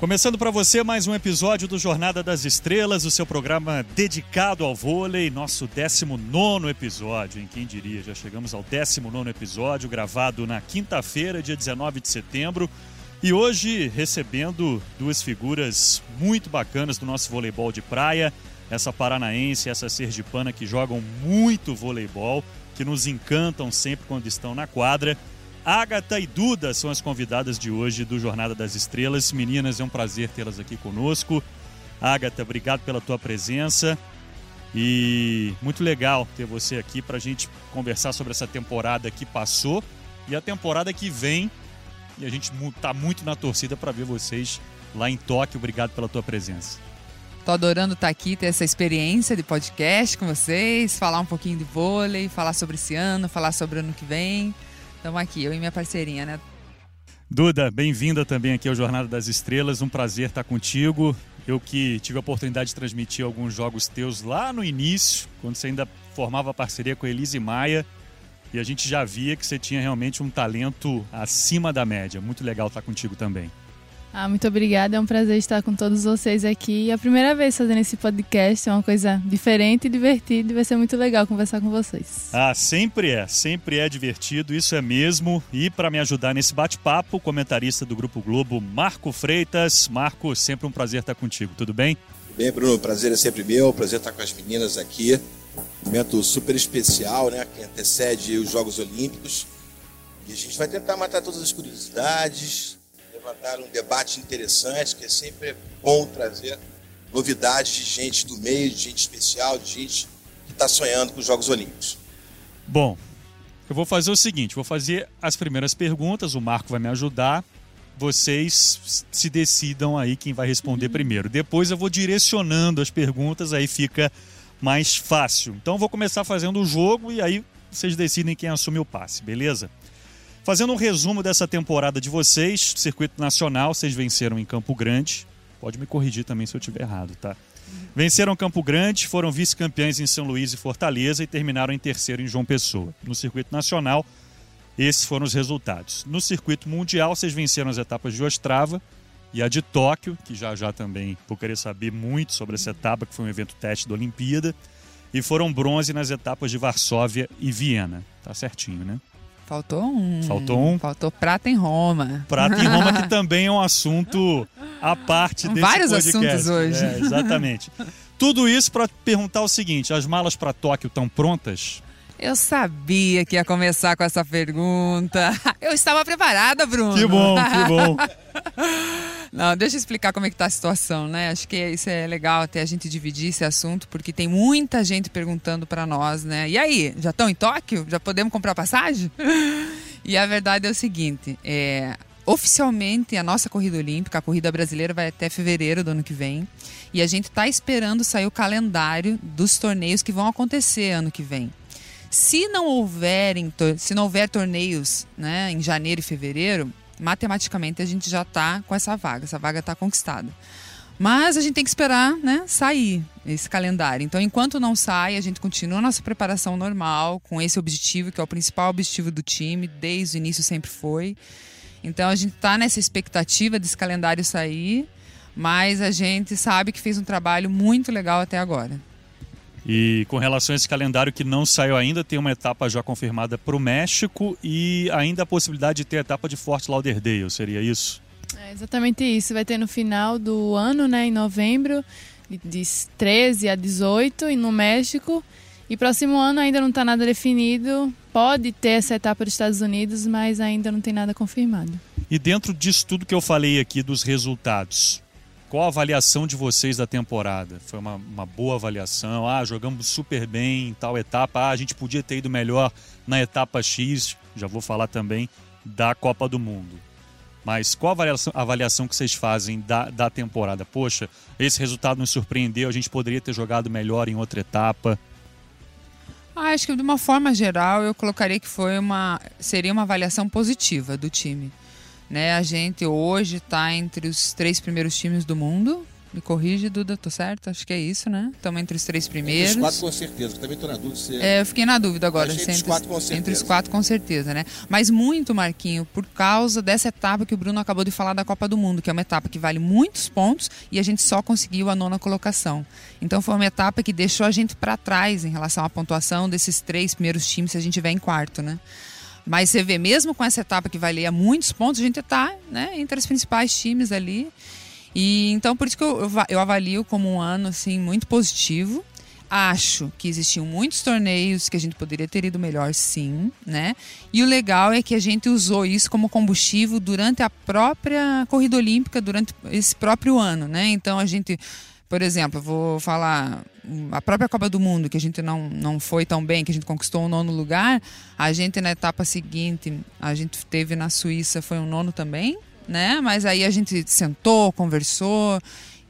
Começando para você mais um episódio do Jornada das Estrelas, o seu programa dedicado ao vôlei, nosso 19 episódio, em quem diria, já chegamos ao 19 episódio, gravado na quinta-feira, dia 19 de setembro, e hoje recebendo duas figuras muito bacanas do nosso voleibol de praia, essa paranaense e essa sergipana que jogam muito voleibol, que nos encantam sempre quando estão na quadra. Agatha e Duda são as convidadas de hoje do Jornada das Estrelas. Meninas, é um prazer tê-las aqui conosco. Agatha, obrigado pela tua presença. E muito legal ter você aqui para a gente conversar sobre essa temporada que passou e a temporada que vem. E a gente está muito na torcida para ver vocês lá em Tóquio. Obrigado pela tua presença. Tô adorando estar tá aqui, ter essa experiência de podcast com vocês, falar um pouquinho de vôlei, falar sobre esse ano, falar sobre o ano que vem. Estamos aqui, eu e minha parceirinha, né? Duda, bem-vinda também aqui ao Jornada das Estrelas. Um prazer estar contigo. Eu que tive a oportunidade de transmitir alguns jogos teus lá no início, quando você ainda formava parceria com Elise Maia. E a gente já via que você tinha realmente um talento acima da média. Muito legal estar contigo também. Ah, muito obrigada, é um prazer estar com todos vocês aqui. É a primeira vez fazendo esse podcast, é uma coisa diferente e divertida e vai ser muito legal conversar com vocês. Ah, sempre é, sempre é divertido, isso é mesmo. E para me ajudar nesse bate-papo, o comentarista do Grupo Globo, Marco Freitas. Marco, sempre um prazer estar contigo, tudo bem? Bem, Bruno, prazer é sempre meu, prazer estar com as meninas aqui. Momento super especial, né, que antecede os Jogos Olímpicos. E a gente vai tentar matar todas as curiosidades, levantaram um debate interessante, que é sempre bom trazer novidades de gente do meio, de gente especial, de gente que está sonhando com os Jogos Olímpicos. Bom, eu vou fazer o seguinte: vou fazer as primeiras perguntas, o Marco vai me ajudar. Vocês se decidam aí quem vai responder uhum. primeiro. Depois eu vou direcionando as perguntas, aí fica mais fácil. Então eu vou começar fazendo o jogo e aí vocês decidem quem assume o passe, beleza? Fazendo um resumo dessa temporada de vocês, circuito nacional, vocês venceram em Campo Grande. Pode me corrigir também se eu estiver errado, tá? Venceram Campo Grande, foram vice-campeões em São Luís e Fortaleza e terminaram em terceiro em João Pessoa. No circuito nacional, esses foram os resultados. No circuito mundial, vocês venceram as etapas de Ostrava e a de Tóquio, que já já também vou querer saber muito sobre essa etapa, que foi um evento teste da Olimpíada. E foram bronze nas etapas de Varsóvia e Viena. Tá certinho, né? Faltou um. Faltou um. Faltou prata em Roma. Prata em Roma, que também é um assunto à parte desse Vários podcast. assuntos hoje. É, exatamente. Tudo isso para perguntar o seguinte: as malas para Tóquio estão prontas? Eu sabia que ia começar com essa pergunta. Eu estava preparada, Bruno. Que bom, que bom. Não, deixa eu explicar como é que tá a situação, né? Acho que isso é legal até a gente dividir esse assunto, porque tem muita gente perguntando para nós, né? E aí, já estão em Tóquio? Já podemos comprar passagem? E a verdade é o seguinte, é, oficialmente a nossa corrida olímpica, a corrida brasileira vai até fevereiro do ano que vem, e a gente está esperando sair o calendário dos torneios que vão acontecer ano que vem. Se não houverem, se não houver torneios, né, em janeiro e fevereiro, matematicamente a gente já está com essa vaga, essa vaga está conquistada. Mas a gente tem que esperar né, sair esse calendário. Então, enquanto não sai, a gente continua a nossa preparação normal, com esse objetivo, que é o principal objetivo do time, desde o início sempre foi. Então, a gente está nessa expectativa desse calendário sair, mas a gente sabe que fez um trabalho muito legal até agora. E com relação a esse calendário que não saiu ainda, tem uma etapa já confirmada para o México e ainda a possibilidade de ter a etapa de Fort Lauderdale, seria isso? É exatamente isso. Vai ter no final do ano, né, em novembro, de 13 a 18, e no México. E próximo ano ainda não está nada definido. Pode ter essa etapa dos Estados Unidos, mas ainda não tem nada confirmado. E dentro disso tudo que eu falei aqui dos resultados, qual a avaliação de vocês da temporada? Foi uma, uma boa avaliação? Ah, jogamos super bem em tal etapa. Ah, a gente podia ter ido melhor na etapa X. Já vou falar também da Copa do Mundo. Mas qual a avaliação, avaliação que vocês fazem da, da temporada? Poxa, esse resultado nos surpreendeu, a gente poderia ter jogado melhor em outra etapa. Ah, acho que de uma forma geral eu colocaria que foi uma seria uma avaliação positiva do time. Né? A gente hoje está entre os três primeiros times do mundo, Me corrige, Duda, tô certo? Acho que é isso, né? Estamos entre os três Entre primeiros. os quatro, com certeza. Eu também tô na dúvida. Se... É, eu fiquei na dúvida agora. Se entre os quatro, com Entre os certeza. quatro, com certeza, né? Mas muito, Marquinho, por causa dessa etapa que o Bruno acabou de falar da Copa do Mundo, que é uma etapa que vale muitos pontos e a gente só conseguiu a nona colocação. Então foi uma etapa que deixou a gente para trás em relação à pontuação desses três primeiros times se a gente tiver em quarto, né? Mas você vê, mesmo com essa etapa que valia muitos pontos, a gente está né, entre os principais times ali. E então por isso que eu, eu va- eu avalio como um ano assim muito positivo. Acho que existiam muitos torneios que a gente poderia ter ido melhor, sim, né? E o legal é que a gente usou isso como combustível durante a própria corrida olímpica, durante esse próprio ano, né? Então a gente, por exemplo, vou falar a própria Copa do Mundo, que a gente não, não foi tão bem, que a gente conquistou o nono lugar, a gente na etapa seguinte, a gente teve na Suíça, foi um nono também, né? Mas aí a gente sentou, conversou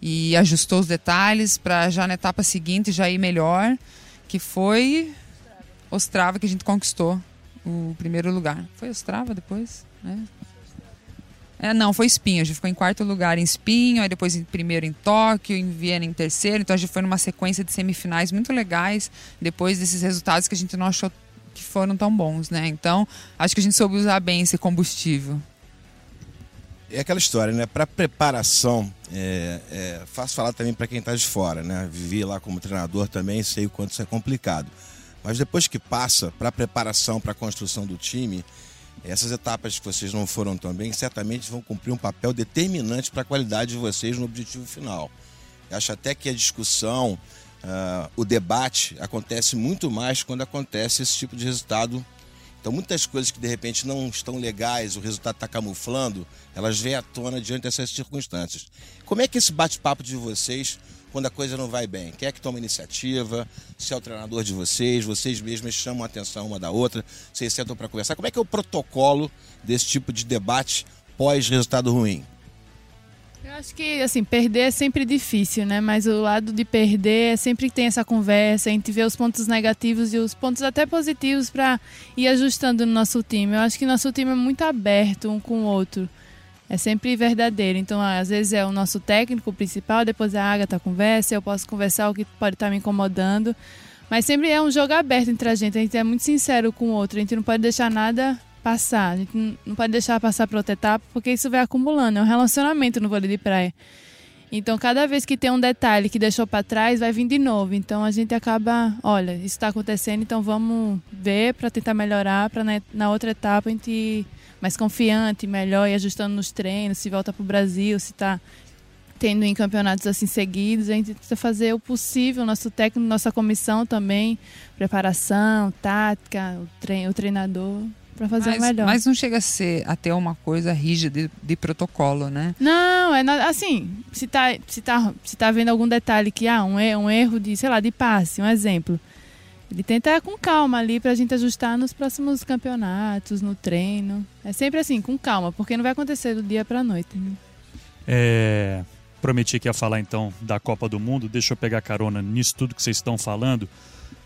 e ajustou os detalhes para já na etapa seguinte já ir melhor, que foi Ostrava que a gente conquistou o primeiro lugar. Foi Ostrava depois, né? É, não, foi Espinho. A gente ficou em quarto lugar em Espinho, aí depois em primeiro em Tóquio, em Viena em terceiro. Então a gente foi numa sequência de semifinais muito legais depois desses resultados que a gente não achou que foram tão bons, né? Então acho que a gente soube usar bem esse combustível. É aquela história, né? Para preparação, é, é fácil falar também para quem está de fora, né? Vivi lá como treinador também, sei o quanto isso é complicado. Mas depois que passa para preparação, para a construção do time, essas etapas que vocês não foram tão bem, certamente vão cumprir um papel determinante para a qualidade de vocês no objetivo final. Eu acho até que a discussão, ah, o debate acontece muito mais quando acontece esse tipo de resultado então, muitas coisas que de repente não estão legais, o resultado está camuflando, elas vêm à tona diante dessas circunstâncias. Como é que esse bate-papo de vocês, quando a coisa não vai bem? Quem é que toma iniciativa? Se é o treinador de vocês, vocês mesmos chamam a atenção uma da outra, vocês sentam para conversar. Como é que é o protocolo desse tipo de debate pós-resultado ruim? Eu acho que, assim, perder é sempre difícil, né? Mas o lado de perder é sempre que tem essa conversa, a gente vê os pontos negativos e os pontos até positivos para ir ajustando no nosso time. Eu acho que nosso time é muito aberto um com o outro. É sempre verdadeiro. Então, às vezes é o nosso técnico principal, depois a Agatha conversa, eu posso conversar o que pode estar me incomodando. Mas sempre é um jogo aberto entre a gente. A gente é muito sincero com o outro. A gente não pode deixar nada passar. A gente não- pode deixar passar para outra etapa, porque isso vai acumulando. É um relacionamento no vôlei de praia. Então, cada vez que tem um detalhe que deixou para trás, vai vir de novo. Então, a gente acaba, olha, isso está acontecendo, então vamos ver para tentar melhorar, para na, na outra etapa a gente mais confiante, melhor, e ajustando nos treinos, se volta para o Brasil, se está tendo em campeonatos assim seguidos, a gente tenta fazer o possível, nosso técnico, nossa comissão também, preparação, tática, o, trein, o treinador, para fazer mas, o melhor. mas não chega a ser até uma coisa rígida de, de protocolo, né? Não, é assim, se tá, se tá, se tá vendo algum detalhe que ah, um, um erro de, sei lá, de passe, um exemplo. Ele tenta com calma ali pra gente ajustar nos próximos campeonatos, no treino. É sempre assim, com calma, porque não vai acontecer do dia pra noite. né? É, prometi que ia falar então da Copa do Mundo, deixa eu pegar carona nisso tudo que vocês estão falando.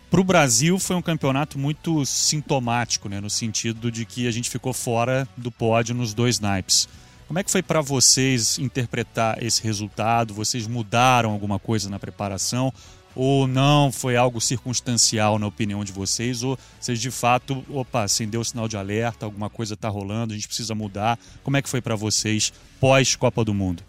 Para o Brasil foi um campeonato muito sintomático, né, no sentido de que a gente ficou fora do pódio nos dois naipes. Como é que foi para vocês interpretar esse resultado? Vocês mudaram alguma coisa na preparação? Ou não foi algo circunstancial na opinião de vocês? Ou vocês de fato, opa, acendeu o sinal de alerta, alguma coisa está rolando, a gente precisa mudar? Como é que foi para vocês pós-Copa do Mundo?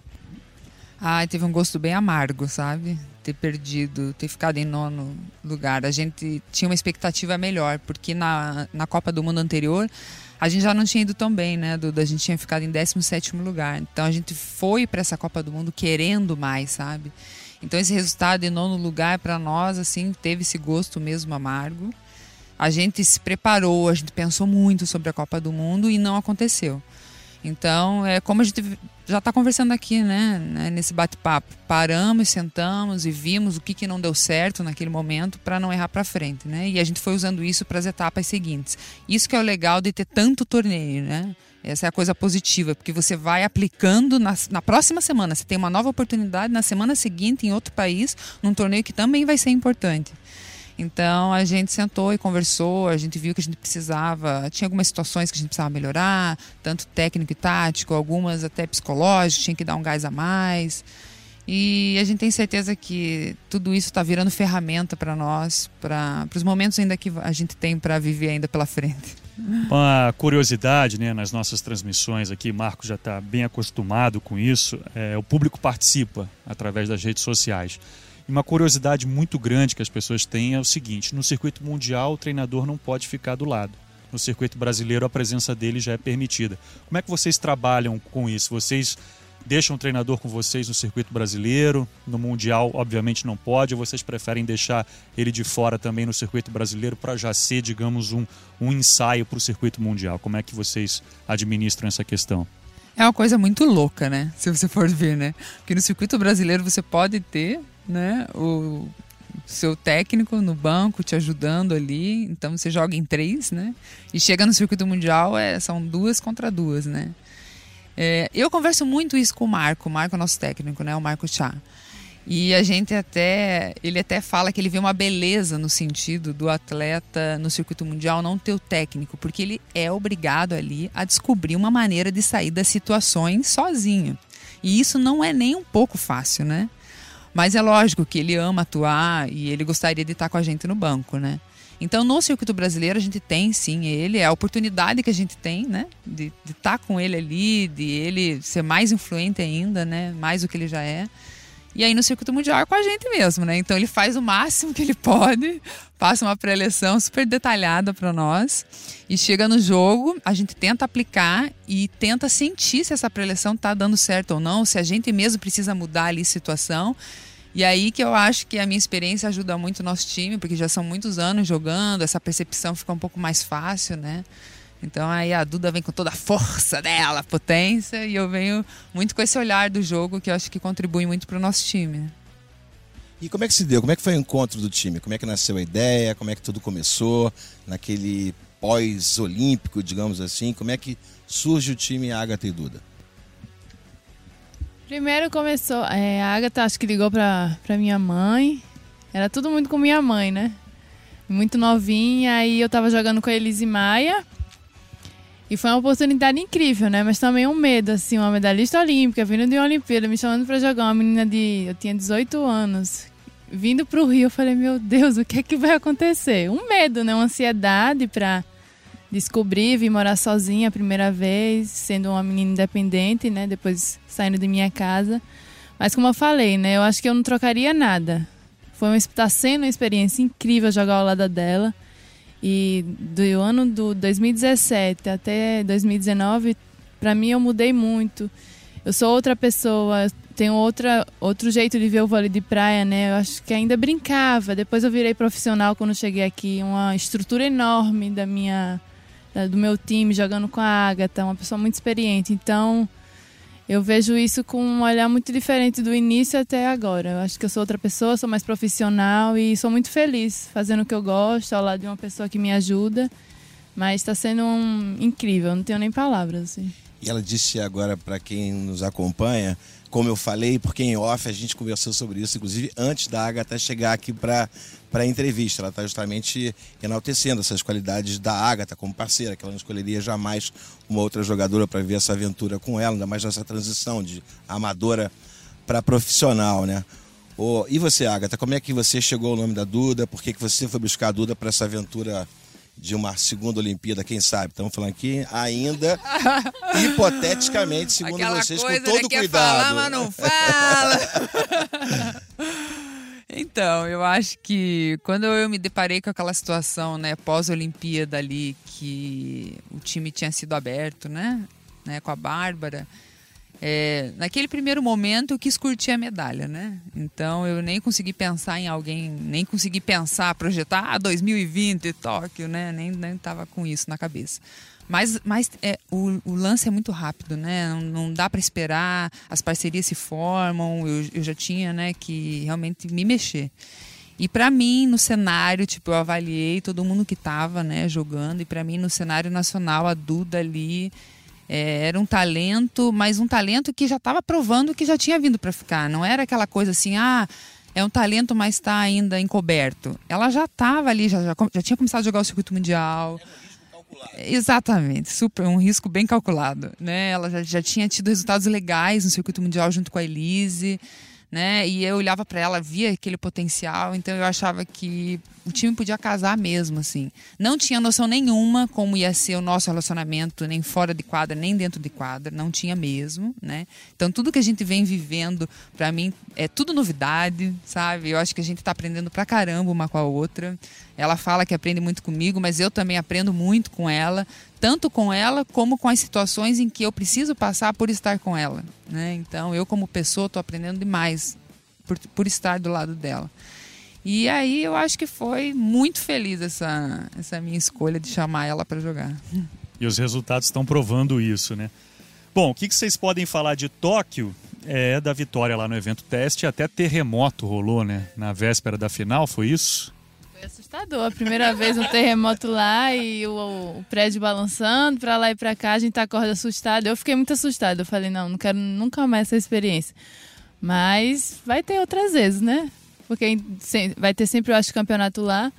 Ai, teve um gosto bem amargo, sabe? Ter perdido, ter ficado em nono lugar. A gente tinha uma expectativa melhor, porque na, na Copa do Mundo anterior a gente já não tinha ido tão bem, né, Duda? A gente tinha ficado em 17 lugar. Então a gente foi para essa Copa do Mundo querendo mais, sabe? Então esse resultado em nono lugar para nós, assim, teve esse gosto mesmo amargo. A gente se preparou, a gente pensou muito sobre a Copa do Mundo e não aconteceu. Então, é como a gente já está conversando aqui, né, né, nesse bate-papo. Paramos, sentamos e vimos o que, que não deu certo naquele momento para não errar para frente, né? E a gente foi usando isso para as etapas seguintes. Isso que é o legal de ter tanto torneio, né? Essa é a coisa positiva, porque você vai aplicando na, na próxima semana. Você tem uma nova oportunidade na semana seguinte em outro país, num torneio que também vai ser importante. Então a gente sentou e conversou, a gente viu que a gente precisava, tinha algumas situações que a gente precisava melhorar, tanto técnico e tático, algumas até psicológicas, tinha que dar um gás a mais. E a gente tem certeza que tudo isso está virando ferramenta para nós, para os momentos ainda que a gente tem para viver ainda pela frente. Uma curiosidade, né, nas nossas transmissões aqui, Marco já está bem acostumado com isso, é, o público participa através das redes sociais. E uma curiosidade muito grande que as pessoas têm é o seguinte: no circuito mundial, o treinador não pode ficar do lado. No circuito brasileiro, a presença dele já é permitida. Como é que vocês trabalham com isso? Vocês deixam o treinador com vocês no circuito brasileiro, no Mundial, obviamente não pode, ou vocês preferem deixar ele de fora também no circuito brasileiro para já ser, digamos, um, um ensaio para o circuito mundial? Como é que vocês administram essa questão? É uma coisa muito louca, né? Se você for ver, né? Porque no circuito brasileiro você pode ter, né, o seu técnico no banco te ajudando ali, então você joga em três, né? E chega no circuito mundial, é, são duas contra duas, né? É, eu converso muito isso com o Marco, o Marco é nosso técnico, né? O Marco Chá. E a gente até, ele até fala que ele vê uma beleza no sentido do atleta no circuito mundial não ter o técnico, porque ele é obrigado ali a descobrir uma maneira de sair das situações sozinho. E isso não é nem um pouco fácil, né? Mas é lógico que ele ama atuar e ele gostaria de estar com a gente no banco, né? Então, no circuito brasileiro, a gente tem sim ele, é a oportunidade que a gente tem, né? De estar tá com ele ali, de ele ser mais influente ainda, né? Mais do que ele já é. E aí no circuito mundial é com a gente mesmo, né? Então ele faz o máximo que ele pode, passa uma pré-eleção super detalhada para nós e chega no jogo, a gente tenta aplicar e tenta sentir se essa pré-eleção tá dando certo ou não, se a gente mesmo precisa mudar ali a situação. E aí que eu acho que a minha experiência ajuda muito o nosso time, porque já são muitos anos jogando, essa percepção fica um pouco mais fácil, né? Então aí a Duda vem com toda a força dela, a potência, e eu venho muito com esse olhar do jogo que eu acho que contribui muito para o nosso time. E como é que se deu? Como é que foi o encontro do time? Como é que nasceu a ideia? Como é que tudo começou? Naquele pós-olímpico, digamos assim, como é que surge o time Agatha e Duda? Primeiro começou, é, a Agatha acho que ligou pra minha mãe. Era tudo muito com minha mãe, né? Muito novinha, aí eu tava jogando com a Elise Maia. E foi uma oportunidade incrível, né? Mas também um medo, assim, uma medalhista olímpica, vindo de uma Olimpíada, me chamando para jogar, uma menina de. Eu tinha 18 anos. Vindo pro Rio, eu falei, meu Deus, o que é que vai acontecer? Um medo, né? Uma ansiedade pra descobrir, vir morar sozinha a primeira vez, sendo uma menina independente, né? Depois saindo de minha casa. Mas como eu falei, né? Eu acho que eu não trocaria nada. Foi uma, tá sendo uma experiência incrível jogar ao lado dela. E do ano do 2017 até 2019, para mim eu mudei muito. Eu sou outra pessoa, tenho outra, outro jeito de ver o vôlei de praia, né? Eu acho que ainda brincava. Depois eu virei profissional quando cheguei aqui, uma estrutura enorme da minha do meu time jogando com a Agatha, uma pessoa muito experiente. Então, eu vejo isso com um olhar muito diferente do início até agora. Eu acho que eu sou outra pessoa, sou mais profissional e sou muito feliz fazendo o que eu gosto, ao lado de uma pessoa que me ajuda. Mas está sendo um... incrível, não tenho nem palavras. Assim. E ela disse agora para quem nos acompanha como eu falei, porque em off a gente conversou sobre isso, inclusive antes da Agatha chegar aqui para a entrevista. Ela está justamente enaltecendo essas qualidades da Agatha como parceira, que ela não escolheria jamais uma outra jogadora para ver essa aventura com ela, ainda mais nessa transição de amadora para profissional, né? Oh, e você, Agatha, como é que você chegou ao nome da Duda? Por que, que você foi buscar a Duda para essa aventura de uma segunda Olimpíada, quem sabe? Estamos falando aqui ainda, hipoteticamente, segundo Aquela vocês, com todo né, quer cuidado. Falar, mas não fala. então, eu acho que quando eu me deparei com aquela situação, né, pós-Olimpíada ali, que o time tinha sido aberto, né, né com a Bárbara, é, naquele primeiro momento eu quis curtir a medalha, né? Então eu nem consegui pensar em alguém, nem consegui pensar, projetar ah, 2020 Tóquio, né? Nem, nem tava com isso na cabeça. Mas, mas é, o, o lance é muito rápido, né? Não, não dá para esperar, as parcerias se formam, eu, eu já tinha né, que realmente me mexer. E para mim, no cenário, tipo, eu avaliei todo mundo que tava, né, jogando, e para mim, no cenário nacional, a Duda ali é, era um talento, mas um talento que já estava provando que já tinha vindo para ficar. Não era aquela coisa assim, ah, é um talento, mas está ainda encoberto. Ela já estava ali, já, já, já, tinha começado a jogar o circuito mundial. É, exatamente, super, um risco bem calculado. Né? Ela já, já tinha tido resultados legais no circuito mundial junto com a Elise. Né? E eu olhava para ela, via aquele potencial, então eu achava que o time podia casar mesmo, assim. Não tinha noção nenhuma como ia ser o nosso relacionamento, nem fora de quadra, nem dentro de quadra, não tinha mesmo, né? Então tudo que a gente vem vivendo, para mim, é tudo novidade, sabe? Eu acho que a gente tá aprendendo pra caramba uma com a outra. Ela fala que aprende muito comigo, mas eu também aprendo muito com ela, tanto com ela como com as situações em que eu preciso passar por estar com ela, né? Então eu como pessoa estou aprendendo demais por, por estar do lado dela. E aí eu acho que foi muito feliz essa, essa minha escolha de chamar ela para jogar. E os resultados estão provando isso, né? Bom, o que, que vocês podem falar de Tóquio? É da vitória lá no evento teste, até terremoto rolou, né? Na véspera da final, foi isso? Foi assustador. A primeira vez um terremoto lá e o, o prédio balançando para lá e para cá, a gente acorda assustado. Eu fiquei muito assustada. Eu falei, não, não quero nunca mais essa experiência. Mas vai ter outras vezes, né? Porque vai ter sempre, eu acho, campeonato lá.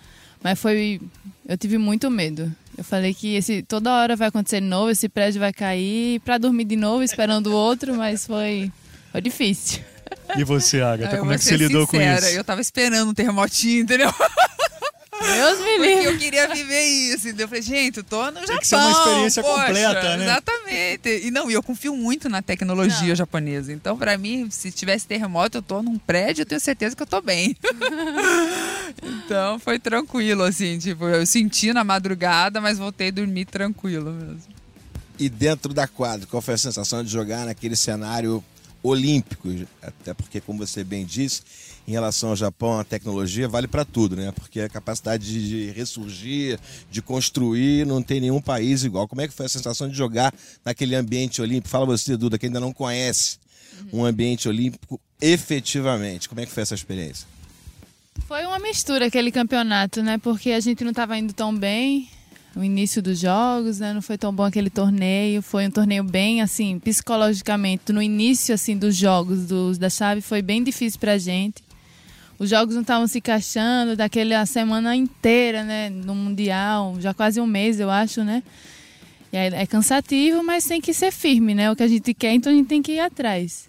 Mas foi. Eu tive muito medo. Eu falei que esse, toda hora vai acontecer de novo, esse prédio vai cair, para dormir de novo, esperando o outro, mas foi, foi difícil. E você, Agatha, como é que você lidou com isso? Eu tava esperando um terremotinho, entendeu? Deus me livre. Porque eu queria viver isso. Eu falei, gente, eu tô no Japão. Tem que ser uma experiência poxa, completa, né? Exatamente. E não, eu confio muito na tecnologia não. japonesa. Então, para mim, se tivesse terremoto, eu tô num prédio, eu tenho certeza que eu tô bem. então, foi tranquilo, assim. Tipo, eu senti na madrugada, mas voltei a dormir tranquilo mesmo. E dentro da quadra, qual foi a sensação de jogar naquele cenário olímpico? Até porque, como você bem disse, em relação ao Japão, a tecnologia vale para tudo, né? Porque a capacidade de ressurgir, de construir, não tem nenhum país igual. Como é que foi a sensação de jogar naquele ambiente olímpico? Fala você, Duda, que ainda não conhece um ambiente olímpico efetivamente. Como é que foi essa experiência? Foi uma mistura aquele campeonato, né? Porque a gente não estava indo tão bem o início dos jogos, né? Não foi tão bom aquele torneio. Foi um torneio bem, assim, psicologicamente. No início, assim, dos jogos dos, da chave foi bem difícil pra gente os jogos não estavam se encaixando daquela semana inteira, né? No Mundial, já quase um mês, eu acho, né? E é, cansativo, mas tem que ser firme, né? O que a gente quer, então a gente tem que ir atrás.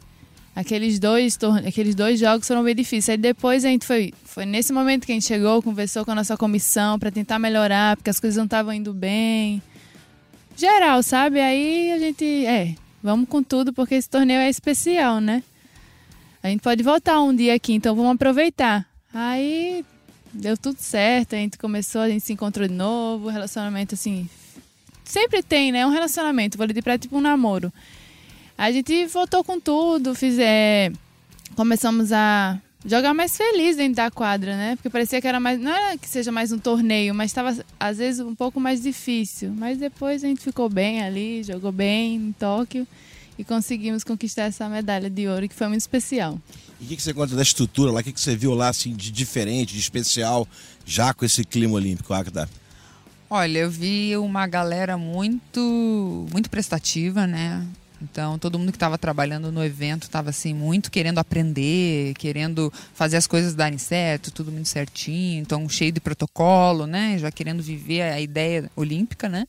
Aqueles dois, aqueles dois jogos foram bem difíceis. Aí depois a gente foi, foi nesse momento que a gente chegou, conversou com a nossa comissão para tentar melhorar, porque as coisas não estavam indo bem. Geral, sabe? Aí a gente, é, vamos com tudo, porque esse torneio é especial, né? a gente pode voltar um dia aqui, então vamos aproveitar. Aí deu tudo certo, a gente começou, a gente se encontrou de novo, relacionamento assim. Sempre tem, né? Um relacionamento, vou de praia é tipo um namoro. A gente voltou com tudo, fiz, é, começamos a jogar mais feliz dentro da quadra, né? Porque parecia que era mais. Não era que seja mais um torneio, mas estava às vezes um pouco mais difícil. Mas depois a gente ficou bem ali, jogou bem em Tóquio e conseguimos conquistar essa medalha de ouro que foi muito especial. E o que, que, você conta da estrutura lá? O que, que você viu lá assim de diferente, de especial, já com esse clima olímpico, Agda? Olha, eu vi uma galera muito, muito prestativa, né? Então, todo mundo que estava trabalhando no evento estava assim muito querendo aprender, querendo fazer as coisas darem certo, tudo muito certinho, então cheio de protocolo, né? Já querendo viver a ideia olímpica, né?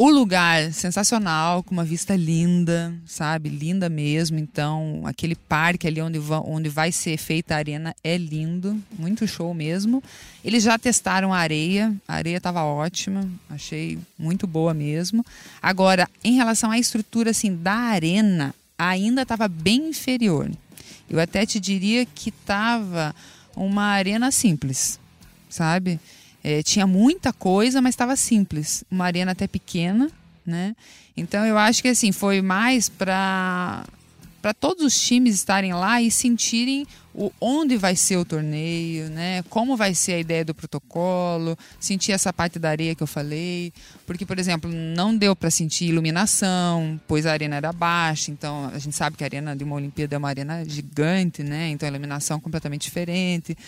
O lugar sensacional, com uma vista linda, sabe? Linda mesmo. Então, aquele parque ali onde, onde vai ser feita a arena é lindo, muito show mesmo. Eles já testaram a areia, a areia estava ótima, achei muito boa mesmo. Agora, em relação à estrutura assim da arena, ainda estava bem inferior. Eu até te diria que estava uma arena simples, sabe? É, tinha muita coisa, mas estava simples. Uma arena até pequena, né? Então eu acho que assim foi mais para para todos os times estarem lá e sentirem o, onde vai ser o torneio, né? Como vai ser a ideia do protocolo, sentir essa parte da areia que eu falei, porque por exemplo não deu para sentir iluminação, pois a arena era baixa, então a gente sabe que a arena de uma Olimpíada é uma arena gigante, né? Então a iluminação é completamente diferente,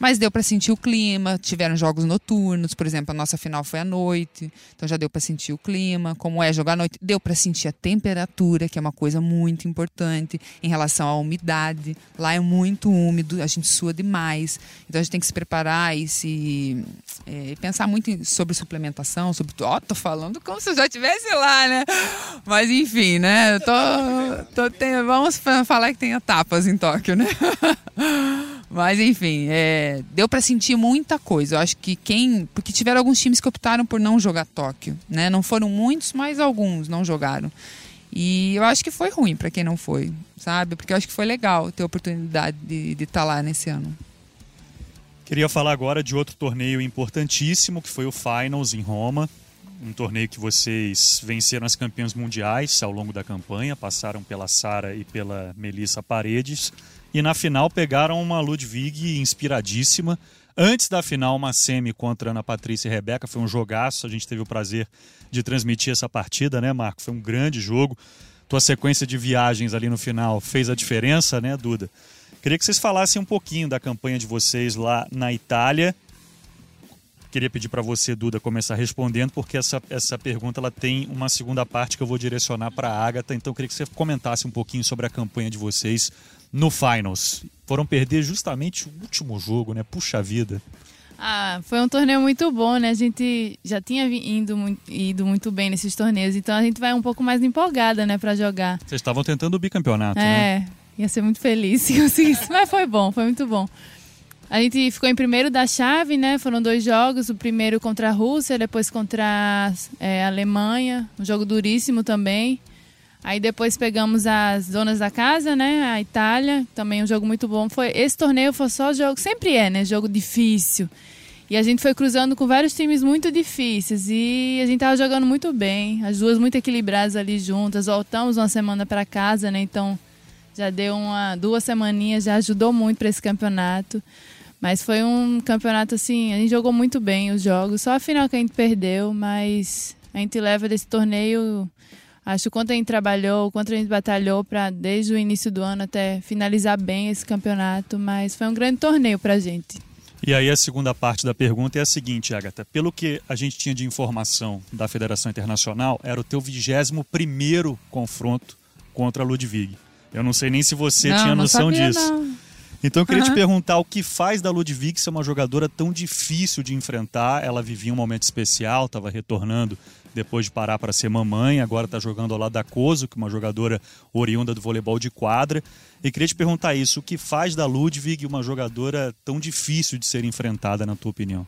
mas deu para sentir o clima. Tiveram jogos noturnos, por exemplo, a nossa final foi à noite, então já deu para sentir o clima. Como é jogar à noite, deu para sentir a temperatura, que é uma coisa muito importante em relação à umidade. Lá é muito úmido, a gente sua demais. Então a gente tem que se preparar e se é, pensar muito sobre suplementação, sobre. Ó, oh, tô falando como se eu já estivesse lá, né? Mas enfim, né? Eu tô, tô tem, vamos falar que tem etapas em Tóquio, né? Mas enfim, é, deu para sentir muita coisa. Eu acho que quem. Porque tiveram alguns times que optaram por não jogar Tóquio, né? Não foram muitos, mas alguns não jogaram. E eu acho que foi ruim para quem não foi, sabe? Porque eu acho que foi legal ter a oportunidade de estar tá lá nesse ano. Queria falar agora de outro torneio importantíssimo, que foi o Finals em Roma. Um torneio que vocês venceram as campeãs mundiais ao longo da campanha, passaram pela Sara e pela Melissa Paredes. E na final pegaram uma Ludwig inspiradíssima. Antes da final, uma semi contra Ana Patrícia e Rebeca. Foi um jogaço, a gente teve o prazer de transmitir essa partida, né, Marco? Foi um grande jogo. Tua sequência de viagens ali no final fez a diferença, né, Duda? Queria que vocês falassem um pouquinho da campanha de vocês lá na Itália. Queria pedir para você, Duda, começar respondendo, porque essa, essa pergunta ela tem uma segunda parte que eu vou direcionar para a Agatha. Então, queria que você comentasse um pouquinho sobre a campanha de vocês no Finals. Foram perder justamente o último jogo, né? Puxa vida. Ah, foi um torneio muito bom, né? A gente já tinha indo, ido muito bem nesses torneios, então a gente vai um pouco mais empolgada, né, para jogar. Vocês estavam tentando o bicampeonato, é, né? É, ia ser muito feliz se conseguisse, mas foi bom, foi muito bom. A gente ficou em primeiro da chave, né? Foram dois jogos, o primeiro contra a Rússia, depois contra é, a Alemanha, um jogo duríssimo também. Aí depois pegamos as donas da casa, né? A Itália, também um jogo muito bom. Foi esse torneio foi só jogo, sempre é, né? Jogo difícil. E a gente foi cruzando com vários times muito difíceis e a gente tava jogando muito bem, as duas muito equilibradas ali juntas. Voltamos uma semana para casa, né? Então já deu uma duas semaninhas, já ajudou muito para esse campeonato. Mas foi um campeonato assim, a gente jogou muito bem os jogos, só a final que a gente perdeu, mas a gente leva desse torneio Acho o quanto a gente trabalhou, o quanto a gente batalhou para desde o início do ano até finalizar bem esse campeonato, mas foi um grande torneio para a gente. E aí a segunda parte da pergunta é a seguinte, Agatha. Pelo que a gente tinha de informação da Federação Internacional, era o teu 21 primeiro confronto contra a Ludwig. Eu não sei nem se você não, tinha noção sabia, disso. Não. Então eu queria uhum. te perguntar o que faz da Ludwig ser uma jogadora tão difícil de enfrentar. Ela vivia um momento especial, estava retornando depois de parar para ser mamãe, agora está jogando ao lado da Coso, que é uma jogadora oriunda do voleibol de quadra. E queria te perguntar isso: o que faz da Ludwig uma jogadora tão difícil de ser enfrentada, na tua opinião?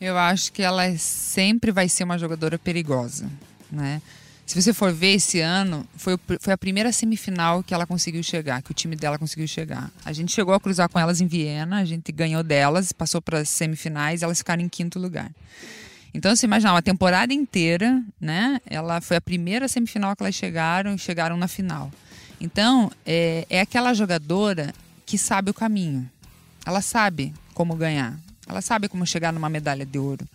Eu acho que ela sempre vai ser uma jogadora perigosa, né? Se você for ver esse ano, foi, foi a primeira semifinal que ela conseguiu chegar, que o time dela conseguiu chegar. A gente chegou a cruzar com elas em Viena, a gente ganhou delas, passou para as semifinais, elas ficaram em quinto lugar. Então, você imagina, uma temporada inteira, né? Ela foi a primeira semifinal que elas chegaram e chegaram na final. Então, é, é aquela jogadora que sabe o caminho. Ela sabe como ganhar. Ela sabe como chegar numa medalha de ouro.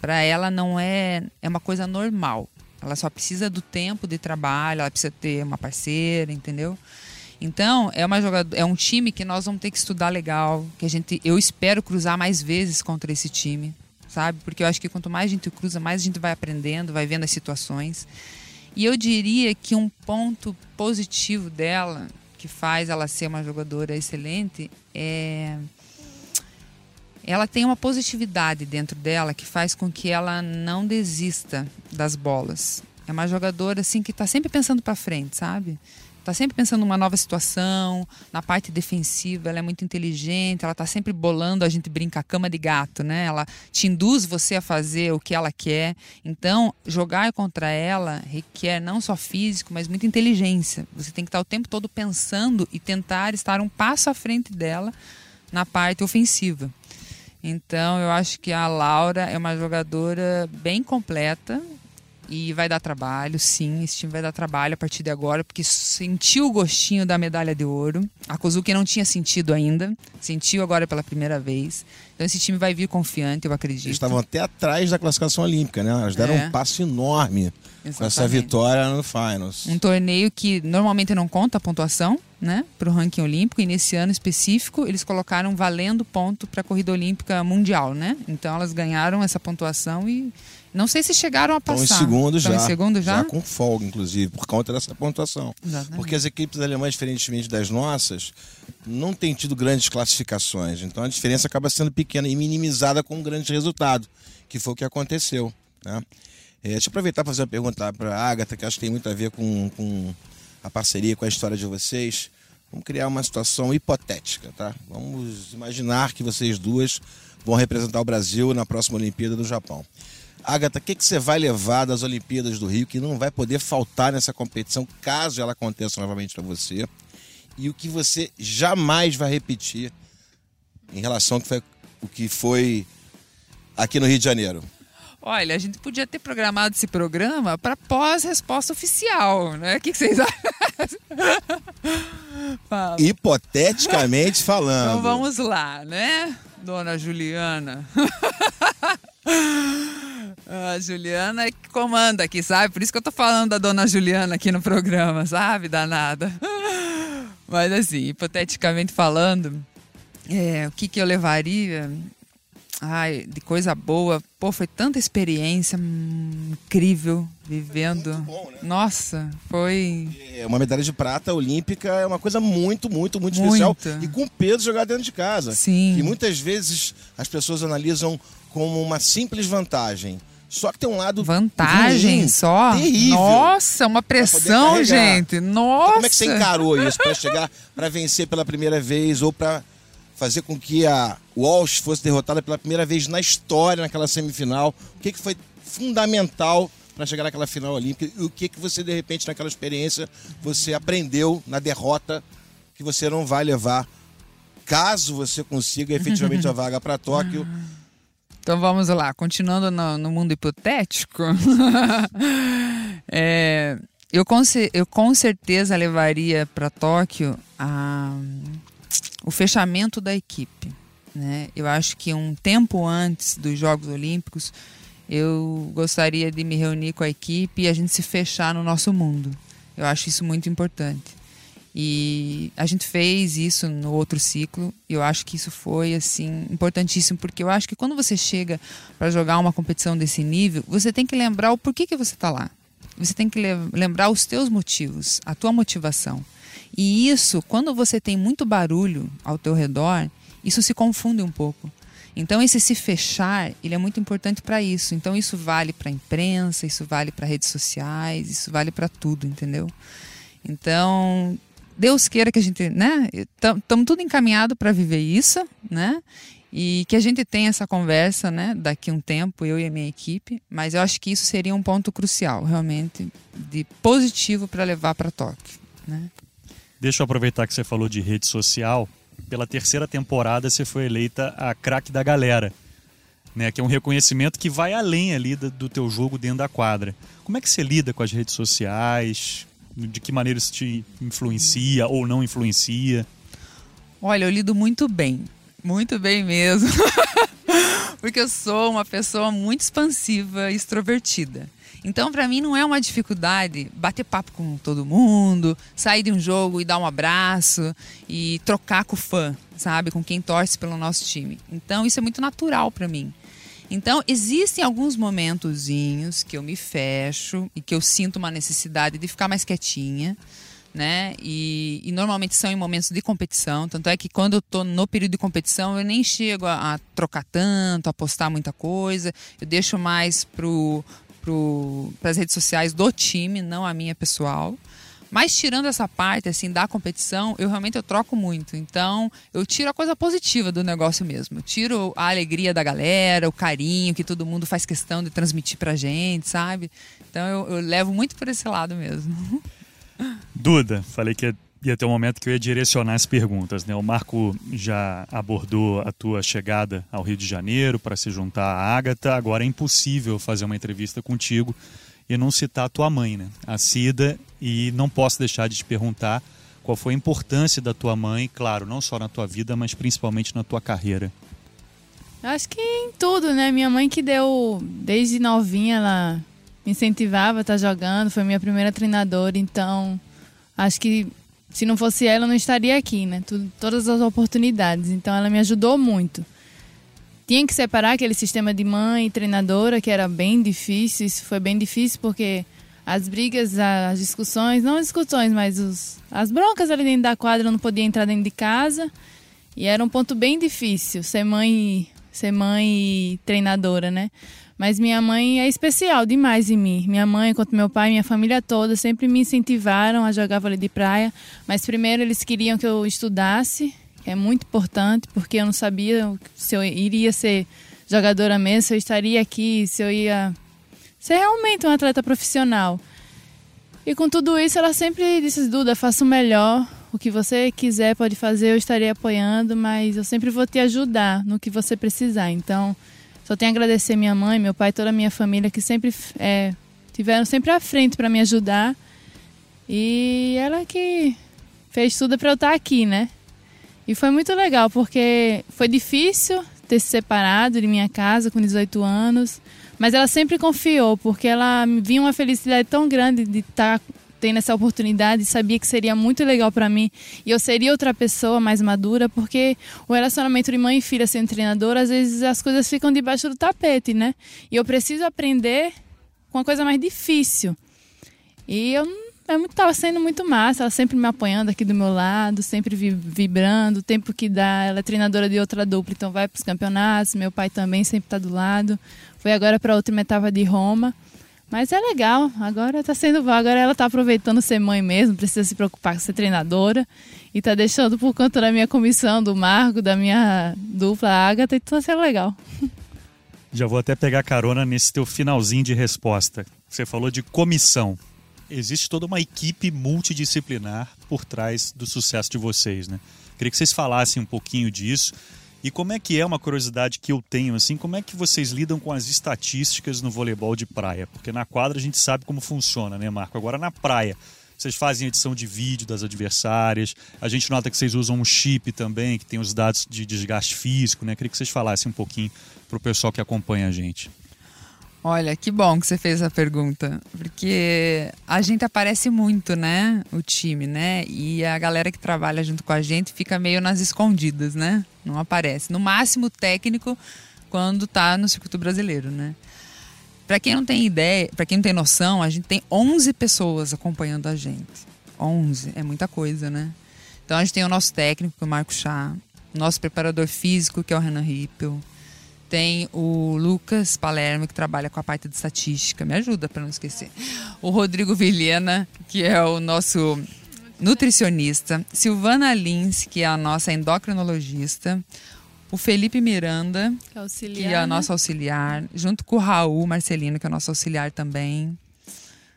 Para ela não é é uma coisa normal. Ela só precisa do tempo de trabalho, ela precisa ter uma parceira, entendeu? Então, é uma jogadora, é um time que nós vamos ter que estudar legal, que a gente eu espero cruzar mais vezes contra esse time sabe? Porque eu acho que quanto mais a gente cruza, mais a gente vai aprendendo, vai vendo as situações. E eu diria que um ponto positivo dela, que faz ela ser uma jogadora excelente, é ela tem uma positividade dentro dela que faz com que ela não desista das bolas. É uma jogadora assim que está sempre pensando para frente, sabe? está sempre pensando numa nova situação, na parte defensiva, ela é muito inteligente, ela está sempre bolando, a gente brinca, a cama de gato, né? Ela te induz você a fazer o que ela quer. Então, jogar contra ela requer não só físico, mas muita inteligência. Você tem que estar o tempo todo pensando e tentar estar um passo à frente dela na parte ofensiva. Então, eu acho que a Laura é uma jogadora bem completa, e vai dar trabalho, sim, esse time vai dar trabalho a partir de agora, porque sentiu o gostinho da medalha de ouro. A Kozuki não tinha sentido ainda, sentiu agora pela primeira vez. Então esse time vai vir confiante, eu acredito. Eles estavam até atrás da classificação olímpica, né? Elas deram é. um passo enorme Exatamente. com essa vitória no Finals. Um torneio que normalmente não conta a pontuação, né, para o ranking olímpico. E nesse ano específico, eles colocaram valendo ponto para a corrida olímpica mundial, né? Então elas ganharam essa pontuação e não sei se chegaram a passar. Estão em segundo Estão já. em segundo já? Já com folga, inclusive, por conta dessa pontuação. Exatamente. Porque as equipes alemãs, diferentemente das nossas, não têm tido grandes classificações. Então a diferença acaba sendo pequena e minimizada com um grande resultado, que foi o que aconteceu. Né? É, deixa eu aproveitar para fazer uma pergunta para a Agatha, que acho que tem muito a ver com, com a parceria, com a história de vocês. Vamos criar uma situação hipotética, tá? Vamos imaginar que vocês duas vão representar o Brasil na próxima Olimpíada do Japão. Agatha, o que, que você vai levar das Olimpíadas do Rio que não vai poder faltar nessa competição, caso ela aconteça novamente para você? E o que você jamais vai repetir em relação ao que foi, o que foi aqui no Rio de Janeiro? Olha, a gente podia ter programado esse programa para pós-resposta oficial, né? O que, que vocês acham? Fala. Hipoteticamente falando. Então vamos lá, né? Dona Juliana. A Juliana é que comanda aqui, sabe? Por isso que eu tô falando da dona Juliana aqui no programa, sabe? Danada. Mas assim, hipoteticamente falando, é, o que, que eu levaria? Ai, de coisa boa. Pô, foi tanta experiência hum, incrível vivendo. Muito bom, né? Nossa, foi. É, Uma medalha de prata olímpica é uma coisa muito, muito, muito, Muito. especial e com peso jogar dentro de casa. Sim. E muitas vezes as pessoas analisam como uma simples vantagem. Só que tem um lado Vantagem ruim, só? terrível. Nossa, uma pressão, gente. Nossa. Como é que você encarou isso para chegar para vencer pela primeira vez ou para fazer com que a Walsh fosse derrotada pela primeira vez na história naquela semifinal? O que, que foi fundamental para chegar naquela final olímpica e o que que você de repente naquela experiência você aprendeu na derrota que você não vai levar caso você consiga efetivamente a vaga para Tóquio? Então vamos lá, continuando no, no mundo hipotético. É, eu, com, eu com certeza levaria para Tóquio a- o fechamento da equipe. Né? Eu acho que um tempo antes dos Jogos Olímpicos, eu gostaria de me reunir com a equipe e a gente se fechar no nosso mundo. Eu acho isso muito importante. E a gente fez isso no outro ciclo, e eu acho que isso foi assim importantíssimo, porque eu acho que quando você chega para jogar uma competição desse nível, você tem que lembrar o porquê que você está lá. Você tem que le- lembrar os teus motivos, a tua motivação. E isso, quando você tem muito barulho ao teu redor, isso se confunde um pouco. Então esse se fechar, ele é muito importante para isso. Então isso vale para a imprensa, isso vale para redes sociais, isso vale para tudo, entendeu? Então, Deus queira que a gente, né? Estamos tudo encaminhado para viver isso, né? E que a gente tenha essa conversa, né? Daqui um tempo, eu e a minha equipe. Mas eu acho que isso seria um ponto crucial, realmente, de positivo para levar para Tóquio, né? Deixa eu aproveitar que você falou de rede social. Pela terceira temporada você foi eleita a craque da galera, né? Que é um reconhecimento que vai além ali do, teu jogo dentro da quadra. Como é que você lida com as redes sociais? De que maneira isso te influencia ou não influencia? Olha, eu lido muito bem. Muito bem mesmo. Porque eu sou uma pessoa muito expansiva extrovertida. Então, para mim, não é uma dificuldade bater papo com todo mundo, sair de um jogo e dar um abraço e trocar com o fã, sabe? Com quem torce pelo nosso time. Então, isso é muito natural para mim. Então, existem alguns momentozinhos que eu me fecho e que eu sinto uma necessidade de ficar mais quietinha né? E, e normalmente são em momentos de competição. Tanto é que quando eu tô no período de competição, eu nem chego a, a trocar tanto, a postar muita coisa. Eu deixo mais pro, pro, as redes sociais do time, não a minha pessoal. Mas tirando essa parte assim da competição, eu realmente eu troco muito. Então, eu tiro a coisa positiva do negócio mesmo. Eu tiro a alegria da galera, o carinho que todo mundo faz questão de transmitir pra gente, sabe? Então, eu, eu levo muito por esse lado mesmo. Duda, falei que ia, ia ter um momento que eu ia direcionar as perguntas, né? O Marco já abordou a tua chegada ao Rio de Janeiro para se juntar à Ágata. Agora é impossível fazer uma entrevista contigo e não citar a tua mãe, né? A Cida, e não posso deixar de te perguntar qual foi a importância da tua mãe, claro, não só na tua vida, mas principalmente na tua carreira. Acho que em tudo, né? Minha mãe que deu, desde novinha, ela me incentivava a estar jogando, foi minha primeira treinadora, então acho que se não fosse ela, eu não estaria aqui, né? Tudo, todas as oportunidades. Então ela me ajudou muito. Tinha que separar aquele sistema de mãe e treinadora, que era bem difícil. Isso foi bem difícil porque as brigas, as discussões, não as discussões, mas os, as broncas ali dentro da quadra, eu não podia entrar dentro de casa. E era um ponto bem difícil ser mãe, ser mãe e treinadora, né? Mas minha mãe é especial demais em mim. Minha mãe, quanto meu pai, minha família toda sempre me incentivaram a jogar vôlei de praia. Mas primeiro eles queriam que eu estudasse, que é muito importante, porque eu não sabia se eu iria ser jogadora mesmo, se eu estaria aqui, se eu ia ser realmente um atleta profissional. E com tudo isso, ela sempre disse: Duda, faça o melhor. O que você quiser pode fazer, eu estarei apoiando, mas eu sempre vou te ajudar no que você precisar. Então, só tenho a agradecer minha mãe, meu pai, toda a minha família que sempre é, tiveram sempre à frente para me ajudar. E ela que fez tudo para eu estar aqui, né? E foi muito legal porque foi difícil ter se separado de minha casa com 18 anos, mas ela sempre confiou porque ela viu uma felicidade tão grande de estar tendo essa oportunidade, sabia que seria muito legal para mim e eu seria outra pessoa mais madura, porque o relacionamento de mãe e filha sendo treinadora, às vezes as coisas ficam debaixo do tapete, né? E eu preciso aprender com a coisa mais difícil. E eu é muito, tava sendo muito massa, ela sempre me apoiando aqui do meu lado, sempre vibrando, o tempo que dá, ela é treinadora de outra dupla, então vai para os campeonatos, meu pai também sempre está do lado. Foi agora para outra etapa de Roma. Mas é legal, agora tá sendo bom. Agora ela tá aproveitando ser mãe mesmo, precisa se preocupar com ser treinadora. E tá deixando por conta da minha comissão, do Marco, da minha dupla Agatha, então tá sendo legal. Já vou até pegar carona nesse teu finalzinho de resposta. Você falou de comissão. Existe toda uma equipe multidisciplinar por trás do sucesso de vocês, né? Queria que vocês falassem um pouquinho disso e como é que é uma curiosidade que eu tenho, assim, como é que vocês lidam com as estatísticas no voleibol de praia? Porque na quadra a gente sabe como funciona, né, Marco? Agora na praia, vocês fazem edição de vídeo das adversárias, a gente nota que vocês usam um chip também, que tem os dados de desgaste físico, né? Queria que vocês falassem um pouquinho para o pessoal que acompanha a gente. Olha, que bom que você fez a pergunta, porque a gente aparece muito, né? O time, né? E a galera que trabalha junto com a gente fica meio nas escondidas, né? Não aparece. No máximo técnico quando tá no circuito brasileiro, né? Para quem não tem ideia, para quem não tem noção, a gente tem 11 pessoas acompanhando a gente. 11, é muita coisa, né? Então a gente tem o nosso técnico, que é o Marco Chá, nosso preparador físico, que é o Renan Rippel, tem o Lucas Palermo, que trabalha com a parte de estatística, me ajuda para não esquecer. O Rodrigo Vilhena, que é o nosso nutricionista. Silvana Lins, que é a nossa endocrinologista. O Felipe Miranda, que, auxiliar, que é a né? nossa auxiliar. Junto com o Raul Marcelino, que é o nosso auxiliar também.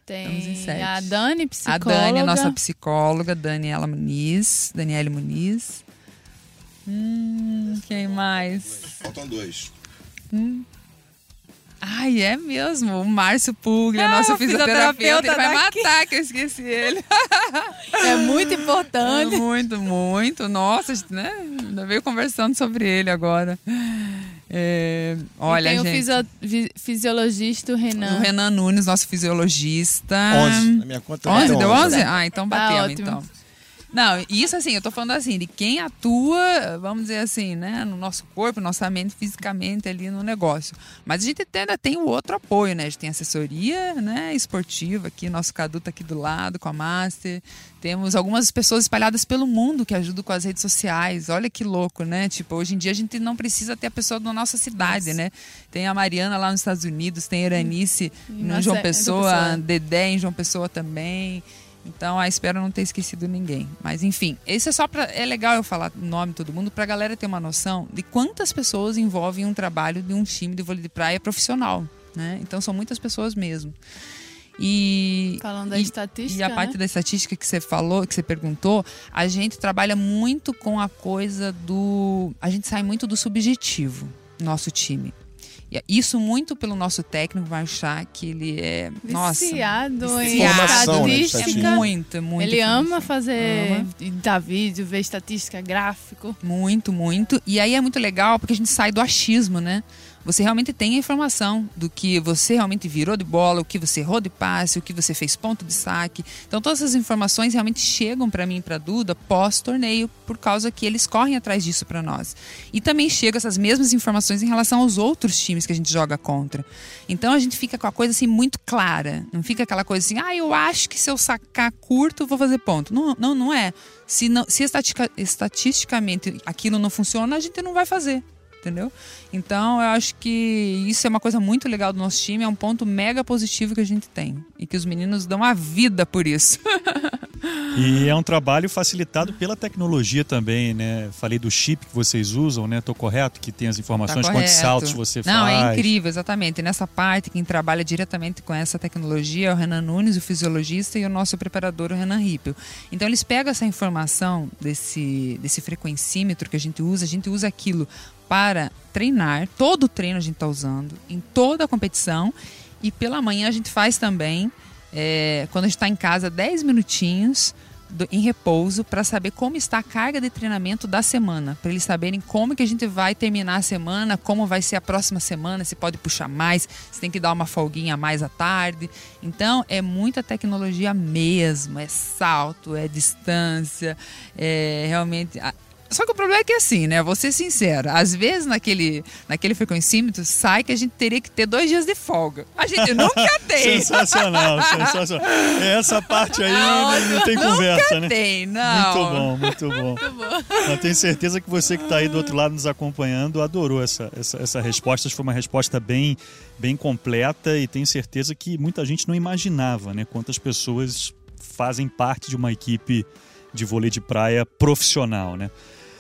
Tem a Dani, psicóloga. A Dani, a nossa psicóloga, Daniela Muniz, Daniele Muniz. Hum, quem mais? Faltam dois. Hum. Ai, é mesmo. O Márcio Puglia, ah, nosso fisioterapeuta, ele vai daqui. matar que eu esqueci ele. É muito importante. É muito, muito. Nossa, né? Ainda veio conversando sobre ele agora. É, olha, e tem gente, o fisio, fisiologista, o Renan. O Renan Nunes, nosso fisiologista. 11. Na minha conta 11, deu 11? Ah, então bateu, ah, então. Não, isso assim, eu tô falando assim, de quem atua, vamos dizer assim, né, no nosso corpo, nossa mente, fisicamente ali no negócio. Mas a gente ainda tem o outro apoio, né? A gente tem assessoria, né, esportiva aqui, nosso Cadu tá aqui do lado com a Master. Temos algumas pessoas espalhadas pelo mundo que ajudam com as redes sociais. Olha que louco, né? Tipo, hoje em dia a gente não precisa ter a pessoa da nossa cidade, nossa. né? Tem a Mariana lá nos Estados Unidos, tem a Eranice hum. em João é Pessoa, a Dedé em João Pessoa também. Então, a espero não ter esquecido ninguém. Mas, enfim, esse é só para. É legal eu falar o nome de todo mundo para a galera ter uma noção de quantas pessoas envolvem um trabalho de um time de vôlei de praia profissional. Né? Então, são muitas pessoas mesmo. E, Falando da e, estatística. E a né? parte da estatística que você falou, que você perguntou, a gente trabalha muito com a coisa do. A gente sai muito do subjetivo, nosso time. Isso muito pelo nosso técnico vai achar que ele é viciado nossa, em estatística. Né, estatística. É muito, muito. Ele ama fazer ama. dar vídeo, ver estatística, gráfico. Muito, muito. E aí é muito legal porque a gente sai do achismo, né? Você realmente tem a informação do que você realmente virou de bola, o que você errou de passe, o que você fez ponto de saque. Então todas essas informações realmente chegam para mim para Duda pós torneio, por causa que eles correm atrás disso para nós. E também chegam essas mesmas informações em relação aos outros times que a gente joga contra. Então a gente fica com a coisa assim muito clara, não fica aquela coisa assim, ah, eu acho que se eu sacar curto vou fazer ponto. Não, não, não é. Se, não, se estatisticamente aquilo não funciona, a gente não vai fazer entendeu? Então eu acho que isso é uma coisa muito legal do nosso time, é um ponto mega positivo que a gente tem e que os meninos dão a vida por isso. E é um trabalho facilitado pela tecnologia também, né? Falei do chip que vocês usam, né? Tô correto? Que tem as informações, Tá quantos saltos você Não, faz. é incrível, exatamente. Nessa parte, quem trabalha diretamente com essa tecnologia é o Renan Nunes, o fisiologista, e o nosso preparador, o Renan Rippel. Então, eles pegam essa informação desse, desse frequencímetro que a gente usa, a gente usa aquilo para treinar, todo o treino a gente está usando, em toda a competição, e pela manhã a gente faz também, é, quando a gente está em casa, 10 minutinhos do- em repouso para saber como está a carga de treinamento da semana, para eles saberem como que a gente vai terminar a semana, como vai ser a próxima semana, se pode puxar mais, se tem que dar uma folguinha mais à tarde. Então é muita tecnologia mesmo, é salto, é distância, é realmente só que o problema é que assim, né? Vou ser sincera. Às vezes naquele, naquele frequencímetro sai que a gente teria que ter dois dias de folga. A gente nunca tem. Sensacional, sensacional. Essa parte aí não, não tem conversa, né? Tem, não. Muito bom, muito bom. Eu tenho certeza que você que está aí do outro lado nos acompanhando adorou essa, essa, essa resposta. Foi uma resposta bem, bem completa e tenho certeza que muita gente não imaginava né, quantas pessoas fazem parte de uma equipe de vôlei de praia profissional. Né?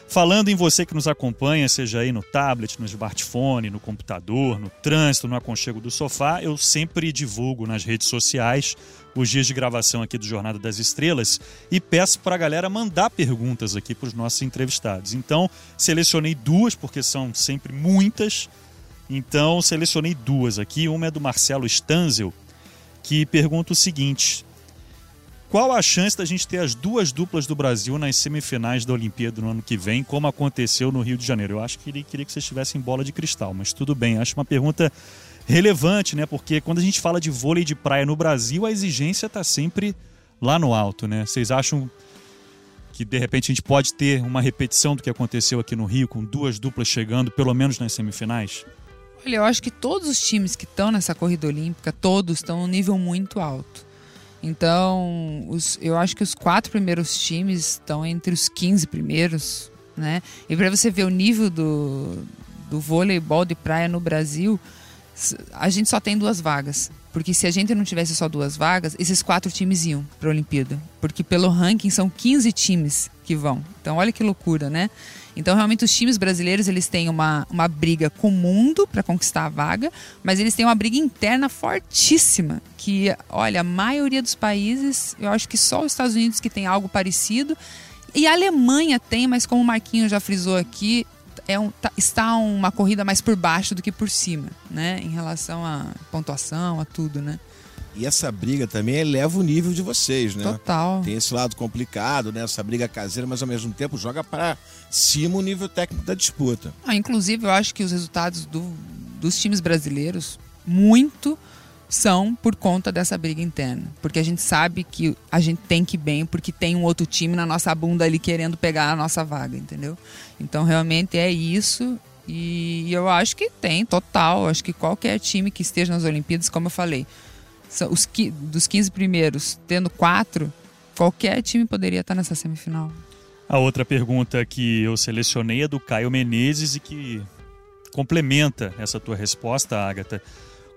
Falando em você que nos acompanha, seja aí no tablet, no smartphone, no computador, no trânsito, no aconchego do sofá, eu sempre divulgo nas redes sociais os dias de gravação aqui do Jornada das Estrelas e peço para a galera mandar perguntas aqui para os nossos entrevistados. Então, selecionei duas, porque são sempre muitas. Então, selecionei duas aqui. Uma é do Marcelo Stanzel, que pergunta o seguinte: qual a chance da gente ter as duas duplas do Brasil nas semifinais da Olimpíada no ano que vem, como aconteceu no Rio de Janeiro? Eu acho que ele queria que vocês tivessem bola de cristal, mas tudo bem. Acho uma pergunta relevante, né? Porque quando a gente fala de vôlei de praia no Brasil, a exigência está sempre lá no alto, né? Vocês acham que de repente a gente pode ter uma repetição do que aconteceu aqui no Rio, com duas duplas chegando, pelo menos nas semifinais? Olha, eu acho que todos os times que estão nessa corrida olímpica, todos estão num nível muito alto. Então, os- eu acho que os quatro primeiros times estão entre os 15 primeiros, né? E para você ver o nível do, do voleibol de praia no Brasil, a gente só tem duas vagas. Porque se a gente não tivesse só duas vagas, esses quatro times iam para a Olimpíada. Porque pelo ranking são 15 times que vão. Então olha que loucura, né? Então realmente os times brasileiros eles têm uma, uma briga com o mundo para conquistar a vaga, mas eles têm uma briga interna fortíssima. Que, olha, a maioria dos países, eu acho que só os Estados Unidos que tem algo parecido. E a Alemanha tem, mas como o Marquinhos já frisou aqui, é um, tá- está uma corrida mais por baixo do que por cima, né? Em relação à pontuação, a tudo, né? E essa briga também eleva o nível de vocês, né? Total. Tem esse lado complicado, né? Essa briga caseira, mas ao mesmo tempo joga para cima o nível técnico da disputa. Ah, inclusive, eu acho que os resultados do- dos times brasileiros, muito são por conta dessa briga interna. Porque a gente sabe que a gente tem que ir bem, porque tem um outro time na nossa bunda ali querendo pegar a nossa vaga, entendeu? Então, realmente é isso. E eu acho que tem, total. Acho que qualquer time que esteja nas Olimpíadas, como eu falei, são os, dos 15 primeiros, tendo quatro, qualquer time poderia estar nessa semifinal. A outra pergunta que eu selecionei é do Caio Menezes e que complementa essa tua resposta, Agatha.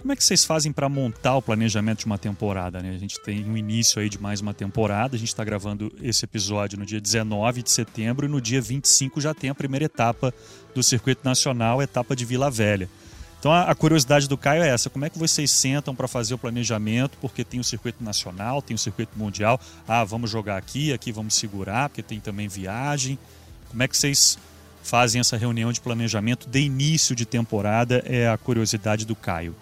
Como é que vocês fazem para montar o planejamento de uma temporada? Né? A gente tem o início aí de mais uma temporada. A gente está gravando esse episódio no dia 19 de setembro e no dia 25 já tem a primeira etapa do circuito nacional, etapa de Vila Velha. Então a, a curiosidade do Caio é essa: como é que vocês sentam para fazer o planejamento? Porque tem o circuito nacional, tem o circuito mundial. Ah, vamos jogar aqui, aqui vamos segurar, porque tem também viagem. Como é que vocês fazem essa reunião de planejamento de início de temporada? É a curiosidade do Caio.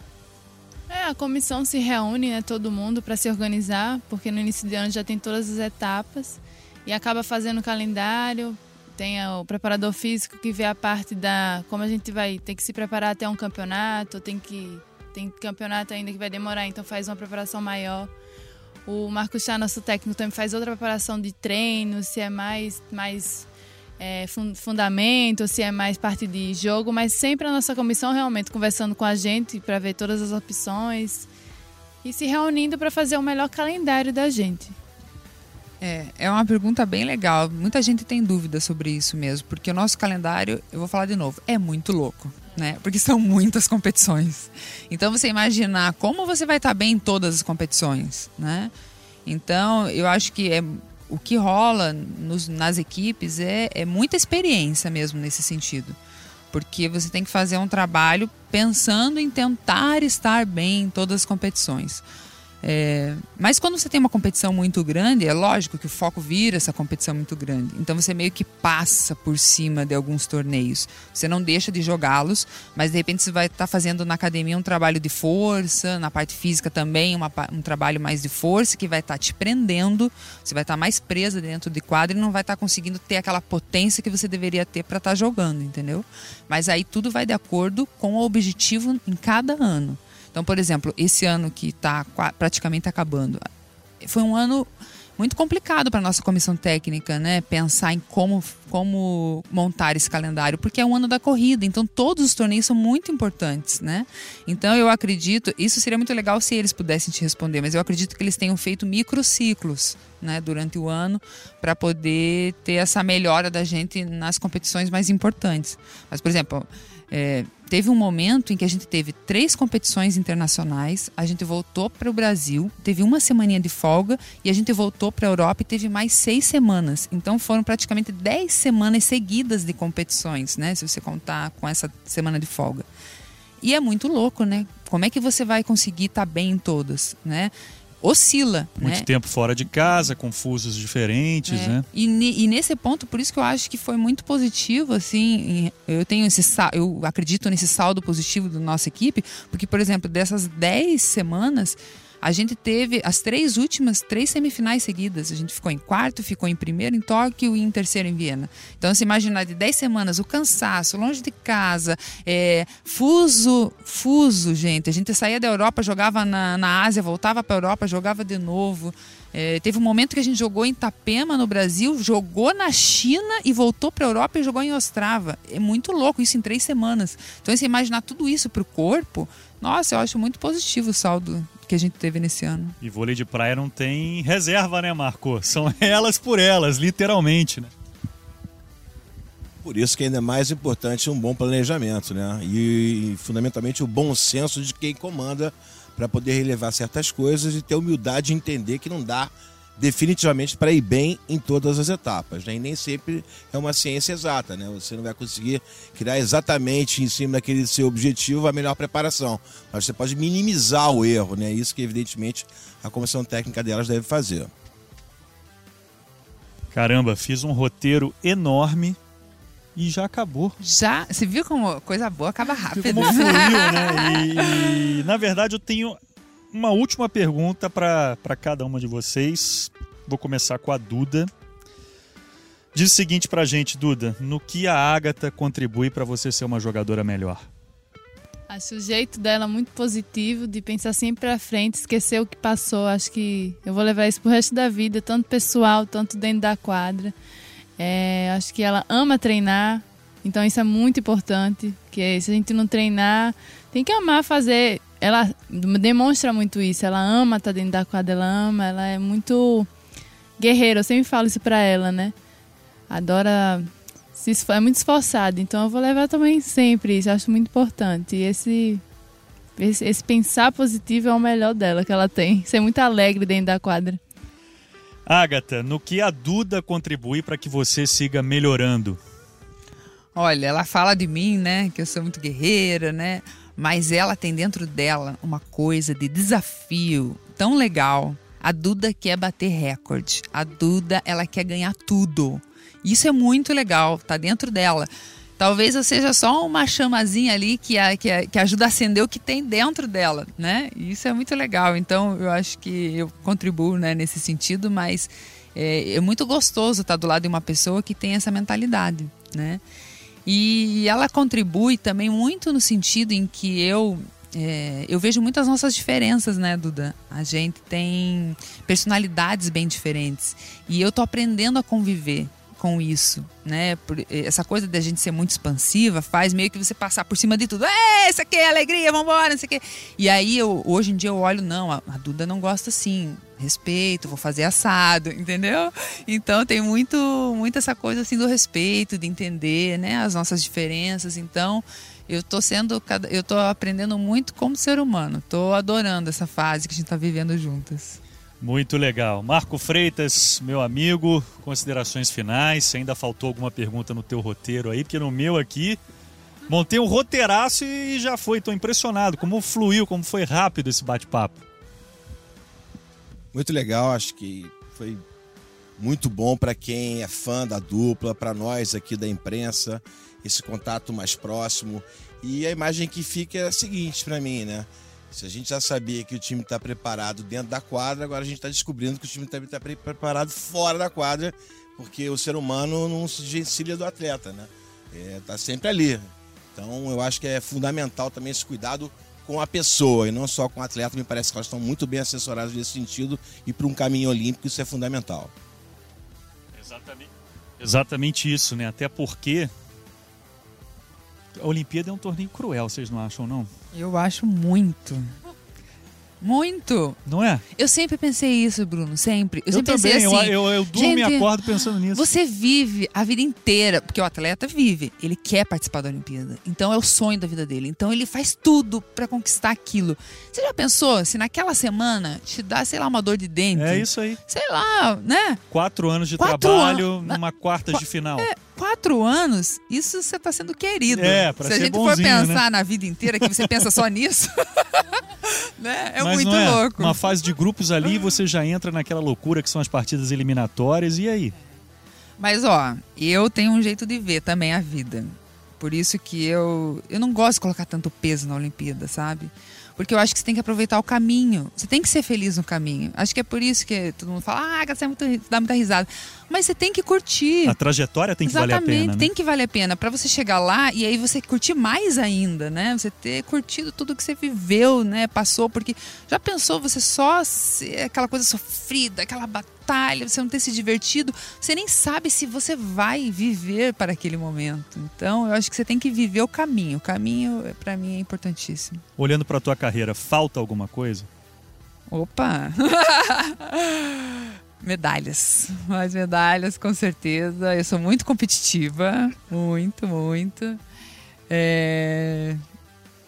É, a comissão se reúne, né, todo mundo, para se organizar, porque no início de ano já tem todas as etapas e acaba fazendo o calendário, tem o preparador físico que vê a parte da como a gente vai ter que se preparar até um campeonato, tem que tem campeonato ainda que vai demorar, então faz uma preparação maior. O Marcos Chá, nosso técnico, também faz outra preparação de treino, se é mais mais é, fundamento, se é mais parte de jogo, mas sempre a nossa comissão realmente conversando com a gente para ver todas as opções e se reunindo para fazer o melhor calendário da gente. É, é uma pergunta bem legal. Muita gente tem dúvida sobre isso mesmo, porque o nosso calendário, eu vou falar de novo, é muito louco, né? Porque são muitas competições. Então você imaginar como você vai estar bem em todas as competições, né? Então eu acho que é o que rola nos, nas equipes é, é muita experiência mesmo nesse sentido porque você tem que fazer um trabalho pensando em tentar estar bem em todas as competições. É, mas quando você tem uma competição muito grande, é lógico que o foco vira essa competição muito grande. Então você meio que passa por cima de alguns torneios. Você não deixa de jogá-los, mas de repente você vai estar tá fazendo na academia um trabalho de força, na parte física também uma, um trabalho mais de força que vai estar tá te prendendo. Você vai estar tá mais presa dentro de quadro e não vai estar tá conseguindo ter aquela potência que você deveria ter para estar tá jogando, entendeu? Mas aí tudo vai de acordo com o objetivo em cada ano. Então, por exemplo, esse ano que está praticamente acabando, foi um ano muito complicado para a nossa comissão técnica, né? Pensar em como, como montar esse calendário, porque é um ano da corrida, então todos os torneios são muito importantes, né? Então eu acredito, isso seria muito legal se eles pudessem te responder, mas eu acredito que eles tenham feito microciclos, né, durante o ano, para poder ter essa melhora da gente nas competições mais importantes. Mas, por exemplo, é, teve um momento em que a gente teve três competições internacionais, a gente voltou para o Brasil, teve uma semaninha de folga e a gente voltou para a Europa e teve mais seis semanas. Então foram praticamente dez semanas seguidas de competições, né? Se você contar com essa semana de folga. E é muito louco, né? Como é que você vai conseguir estar tá bem em todas, né? Oscila. Muito né? tempo fora de casa, confusos diferentes, é. né? E, e, nesse ponto, por isso que eu acho que foi muito positivo, assim, eu tenho esse eu acredito nesse saldo positivo da nossa equipe, porque, por exemplo, dessas 10 semanas, a gente teve as três últimas, três semifinais seguidas. A gente ficou em quarto, ficou em primeiro em Tóquio e em terceiro em Viena. Então, se imaginar de dez semanas, o cansaço, longe de casa, é, fuso, fuso, gente. A gente saía da Europa, jogava na, na Ásia, voltava para a Europa, jogava de novo. É, teve um momento que a gente jogou em Itapema, no Brasil, jogou na China e voltou para a Europa e jogou em Ostrava. É muito louco isso em três semanas. Então, se imaginar tudo isso para o corpo, nossa, eu acho muito positivo o saldo que a gente teve nesse ano. E vôlei de praia não tem reserva, né, Marco? São elas por elas, literalmente, né? Por isso que ainda é mais importante um bom planejamento, né? E fundamentalmente o bom senso de quem comanda para poder relevar certas coisas e ter humildade de entender que não dá definitivamente para ir bem em todas as etapas. Né? E nem sempre é uma ciência exata. Né? Você não vai conseguir criar exatamente em cima daquele seu objetivo a melhor preparação. Mas você pode minimizar o erro. Né? Isso que, evidentemente, a comissão técnica delas deve fazer. Caramba, fiz um roteiro enorme e já acabou. Já? Você viu como coisa boa acaba rápido? Como fluiu, né? E, e, na verdade eu tenho uma última pergunta para cada uma de vocês. Vou começar com a Duda. Diz o seguinte pra gente, Duda: no que a Agatha contribui para você ser uma jogadora melhor? Acho o jeito dela muito positivo, de pensar sempre pra frente, esquecer o que passou. Acho que eu vou levar isso pro resto da vida, tanto pessoal, tanto dentro da quadra. É, acho que ela ama treinar, então isso é muito importante. Que se a gente não treinar, tem que amar fazer ela demonstra muito isso. Ela ama estar tá dentro da quadra, ela ama, ela é muito guerreira. Eu sempre falo isso pra ela, né? Adora. Se é muito esforçada. Então eu vou levar também sempre isso. Eu acho muito importante. E esse, esse, esse pensar positivo é o melhor dela que ela tem. Ser muito alegre dentro da quadra. Agatha, no que a Duda contribui para que você siga melhorando? Olha, ela fala de mim, né? Que eu sou muito guerreira, né? Mas ela tem dentro dela uma coisa de desafio tão legal. A Duda quer bater recorde. A Duda, ela quer ganhar tudo. Isso é muito legal, tá dentro dela. talvez eu seja só uma chamazinha ali que, a, que, a, que ajuda a acender o que tem dentro dela, né? Isso é muito legal. Então, eu acho que eu contribuo né, nesse sentido, mas é, é muito gostoso estar do lado de uma pessoa que tem essa mentalidade, né? E ela contribui também muito no sentido em que eu é, eu vejo muitas nossas diferenças, né, Duda? A gente tem personalidades bem diferentes e eu tô aprendendo a conviver com isso, né? Por, essa coisa da gente ser muito expansiva faz meio que você passar por cima de tudo. É, isso aqui é alegria, vambora, não sei o quê. E aí, eu, hoje em dia, eu olho, não, a, a Duda não gosta assim. Respeito, vou fazer assado, entendeu? Então tem muito, muito essa coisa assim do respeito, de entender, né, as nossas diferenças. Então, eu tô sendo eu tô aprendendo muito como ser humano. Tô adorando essa fase que a gente tá vivendo juntas. Muito legal. Marco Freitas, meu amigo, considerações finais. Se ainda faltou alguma pergunta no teu roteiro aí, porque no meu aqui montei um roteiraço e já foi. Estou impressionado como fluiu, como foi rápido esse bate-papo. Muito legal, acho que foi muito bom para quem é fã da dupla, para nós aqui da imprensa, esse contato mais próximo. E a imagem que fica é a seguinte para mim, né? Se a gente já sabia que o time está preparado dentro da quadra, agora a gente está descobrindo que o time também está preparado fora da quadra, porque o ser humano não se desvencilha do atleta, né? Está é, sempre ali. Então eu acho que é fundamental também esse cuidado com a pessoa e não só com o atleta. Me parece que elas estão muito bem assessoradas nesse sentido e para um caminho olímpico isso é fundamental. Exatamente. Exatamente isso, né? Até porque a Olimpíada é um torneio cruel, vocês não acham, não? Eu acho muito. Muito. Não é? Eu sempre pensei isso, Bruno, sempre. Eu, eu sempre também, pensei assim. Eu, eu, eu durmo e acordo pensando nisso. Você vive a vida inteira, porque o atleta vive, ele quer participar da Olimpíada. Então é o sonho da vida dele. Então ele faz tudo para conquistar aquilo. Você já pensou se naquela semana te dá, sei lá, uma dor de dente? É isso aí. Sei lá, né? Quatro anos de Quatro trabalho an... numa quarta de final. É, quatro anos, isso você está sendo querido. É, pra Se a gente bonzinho, for pensar né? na vida inteira que você pensa só nisso, né? É Mas muito é. louco. Uma fase de grupos ali, você já entra naquela loucura que são as partidas eliminatórias, e aí? Mas ó, eu tenho um jeito de ver também a vida. Por isso que eu, eu não gosto de colocar tanto peso na Olimpíada, sabe? Porque eu acho que você tem que aproveitar o caminho. Você tem que ser feliz no caminho. Acho que é por isso que todo mundo fala, ah, você é muito, dá muita risada. Mas você tem que curtir. A trajetória tem que Exatamente, valer a pena. Né? tem que valer a pena. para você chegar lá e aí você curtir mais ainda, né? Você ter curtido tudo que você viveu, né? Passou, porque já pensou você só ser aquela coisa sofrida, aquela batalha, você não ter se divertido, você nem sabe se você vai viver para aquele momento. Então, eu acho que você tem que viver o caminho. O caminho, para mim, é importantíssimo. Olhando para tua carreira, falta alguma coisa? Opa! medalhas. Mais medalhas, com certeza. Eu sou muito competitiva. Muito, muito. É...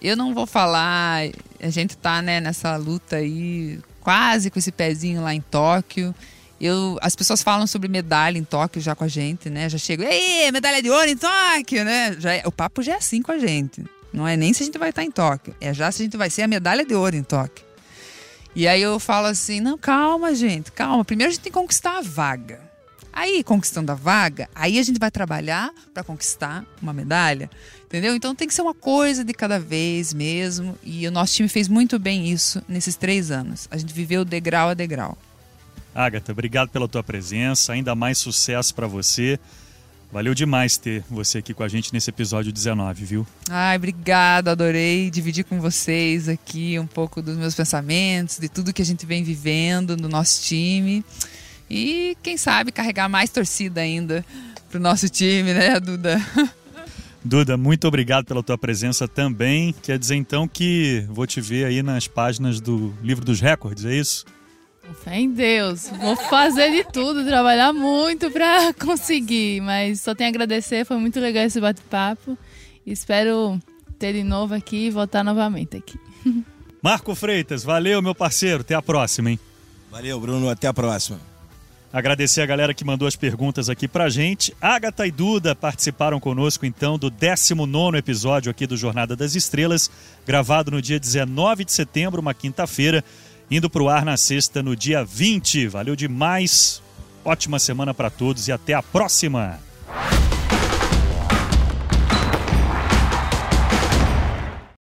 Eu não vou falar. A gente tá né, nessa luta aí, quase com esse pezinho lá em Tóquio. Eu, as pessoas falam sobre medalha em Tóquio já com a gente, né? Já chego, ei, medalha de ouro em Tóquio, né? Já é, o papo já é assim com a gente. Não é nem se a gente vai estar em Tóquio, é já se a gente vai ser a medalha de ouro em Tóquio. E aí eu falo assim: não, calma, gente, calma. Primeiro a gente tem que conquistar a vaga. Aí, conquistando a vaga, aí a gente vai trabalhar para conquistar uma medalha. Entendeu? Então tem que ser uma coisa de cada vez mesmo. E o nosso time fez muito bem isso nesses três anos. A gente viveu degrau a degrau. Agatha, obrigado pela tua presença. Ainda mais sucesso para você. Valeu demais ter você aqui com a gente nesse episódio 19, viu? Ai, obrigada, adorei dividir com vocês aqui um pouco dos meus pensamentos, de tudo que a gente vem vivendo no nosso time. E quem sabe carregar mais torcida ainda pro nosso time, né, Duda? Duda, muito obrigado pela tua presença também. Quer dizer então que vou te ver aí nas páginas do livro dos recordes, é isso? Fé em Deus. Vou fazer de tudo, trabalhar muito para conseguir. Mas só tenho a agradecer, foi muito legal esse bate-papo. Espero ter de novo aqui e voltar novamente aqui. Marco Freitas, valeu, meu parceiro. Até a próxima, hein? Valeu, Bruno. Até a próxima. Agradecer a galera que mandou as perguntas aqui pra gente. Agatha e Duda participaram conosco então do 19 episódio aqui do Jornada das Estrelas, gravado no dia 19 de setembro, uma quinta-feira indo para o ar na sexta, no dia 20. Valeu demais. Ótima semana para todos e até a próxima.